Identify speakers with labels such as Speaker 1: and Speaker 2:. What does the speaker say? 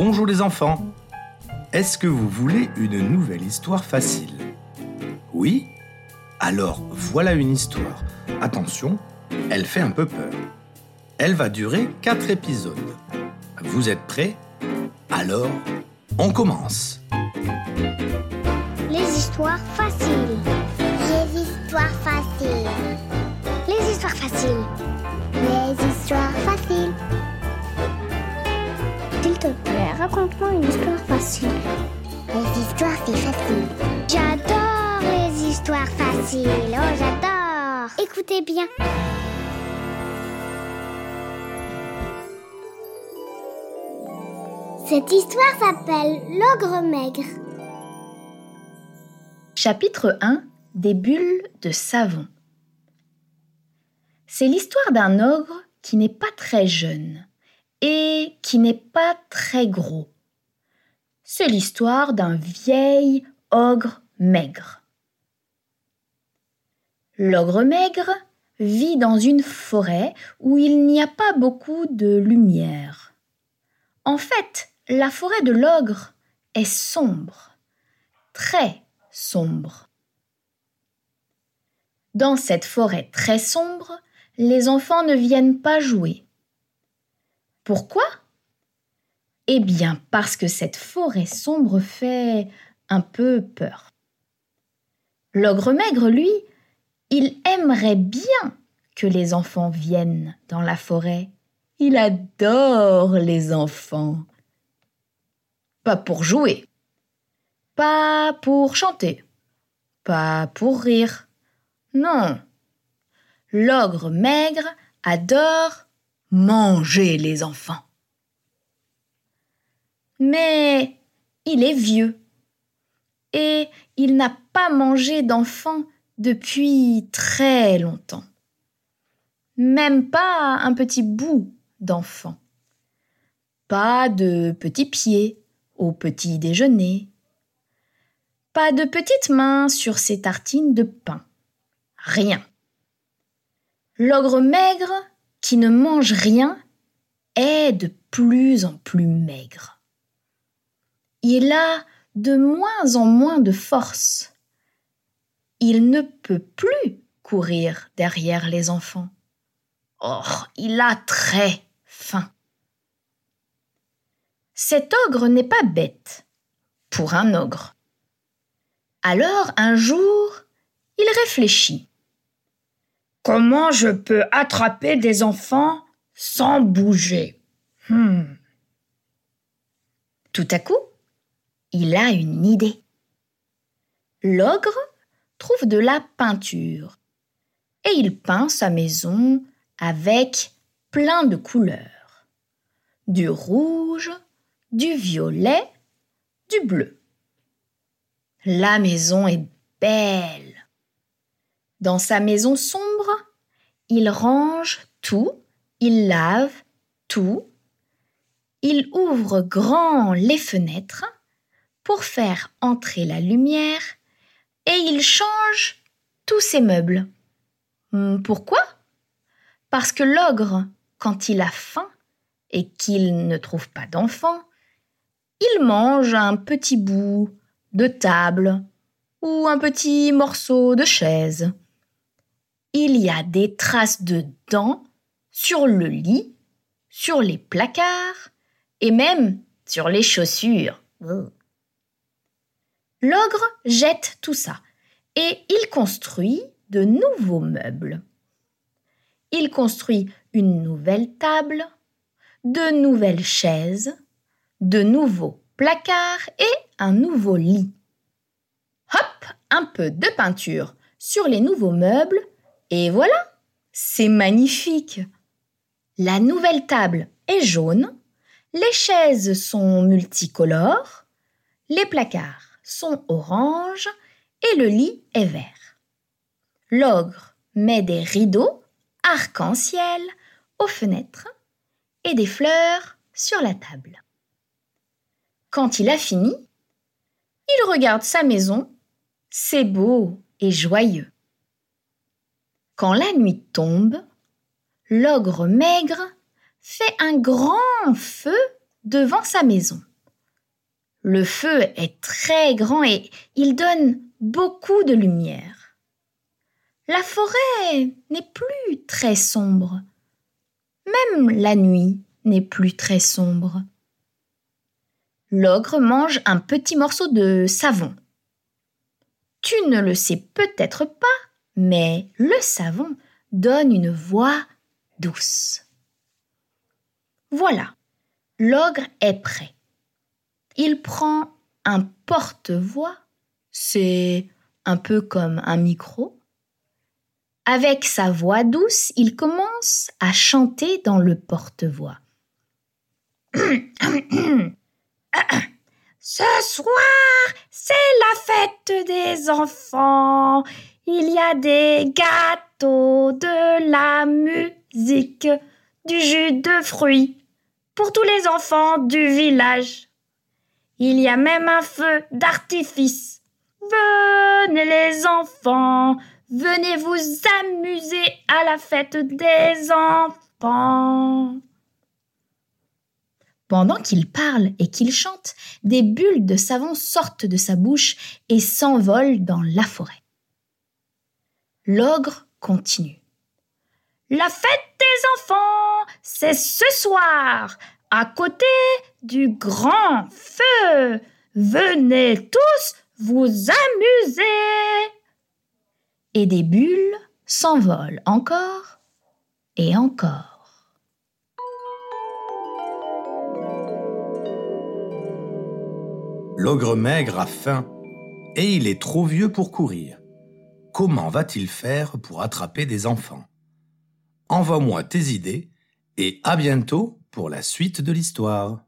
Speaker 1: Bonjour les enfants. Est-ce que vous voulez une nouvelle histoire facile? Oui? Alors voilà une histoire. Attention, elle fait un peu peur. Elle va durer 4 épisodes. Vous êtes prêts? Alors, on commence.
Speaker 2: Les histoires faciles.
Speaker 3: Les histoires faciles.
Speaker 2: Les histoires faciles.
Speaker 3: Les histoires
Speaker 2: raconte-moi une histoire facile.
Speaker 3: Les histoires, c'est facile.
Speaker 2: J'adore les histoires faciles. Oh, j'adore.
Speaker 3: Écoutez bien. Cette histoire s'appelle L'ogre maigre.
Speaker 4: Chapitre 1 Des bulles de savon. C'est l'histoire d'un ogre qui n'est pas très jeune et qui n'est pas très gros. C'est l'histoire d'un vieil ogre maigre. L'ogre maigre vit dans une forêt où il n'y a pas beaucoup de lumière. En fait, la forêt de l'ogre est sombre, très sombre. Dans cette forêt très sombre, les enfants ne viennent pas jouer. Pourquoi? Eh bien parce que cette forêt sombre fait un peu peur. L'ogre maigre, lui, il aimerait bien que les enfants viennent dans la forêt. Il adore les enfants. Pas pour jouer, pas pour chanter, pas pour rire. Non. L'ogre maigre adore manger les enfants. Mais il est vieux et il n'a pas mangé d'enfants depuis très longtemps. Même pas un petit bout d'enfant. Pas de petits pieds au petit déjeuner. Pas de petites mains sur ses tartines de pain. Rien. L'ogre maigre, qui ne mange rien, est de plus en plus maigre. Il a de moins en moins de force. Il ne peut plus courir derrière les enfants. Or, il a très faim. Cet ogre n'est pas bête pour un ogre. Alors, un jour, il réfléchit. Comment je peux attraper des enfants sans bouger hmm. Tout à coup, il a une idée. L'ogre trouve de la peinture et il peint sa maison avec plein de couleurs. Du rouge, du violet, du bleu. La maison est belle. Dans sa maison sombre, il range tout, il lave tout, il ouvre grand les fenêtres pour faire entrer la lumière et il change tous ses meubles. Hmm, pourquoi? Parce que l'ogre, quand il a faim et qu'il ne trouve pas d'enfant, il mange un petit bout de table ou un petit morceau de chaise. Il y a des traces de dents sur le lit, sur les placards et même sur les chaussures. L'ogre jette tout ça et il construit de nouveaux meubles. Il construit une nouvelle table, de nouvelles chaises, de nouveaux placards et un nouveau lit. Hop, un peu de peinture sur les nouveaux meubles et voilà, c'est magnifique. La nouvelle table est jaune, les chaises sont multicolores, les placards sont orange et le lit est vert. L'ogre met des rideaux arc-en-ciel aux fenêtres et des fleurs sur la table. Quand il a fini, il regarde sa maison, c'est beau et joyeux. Quand la nuit tombe, l'ogre maigre fait un grand feu devant sa maison. Le feu est très grand et il donne beaucoup de lumière. La forêt n'est plus très sombre. Même la nuit n'est plus très sombre. L'ogre mange un petit morceau de savon. Tu ne le sais peut-être pas, mais le savon donne une voix douce. Voilà, l'ogre est prêt. Il prend un porte-voix, c'est un peu comme un micro. Avec sa voix douce, il commence à chanter dans le porte-voix. Ce soir, c'est la fête des enfants. Il y a des gâteaux, de la musique, du jus de fruits pour tous les enfants du village. Il y a même un feu d'artifice. Venez les enfants, venez vous amuser à la fête des enfants. Pendant qu'il parle et qu'il chante, des bulles de savon sortent de sa bouche et s'envolent dans la forêt. L'ogre continue. La fête des enfants, c'est ce soir, à côté du grand feu. Venez tous vous amuser. Et des bulles s'envolent encore et encore.
Speaker 1: L'ogre maigre a faim et il est trop vieux pour courir. Comment va-t-il faire pour attraper des enfants? Envoie-moi tes idées et à bientôt pour la suite de l'histoire.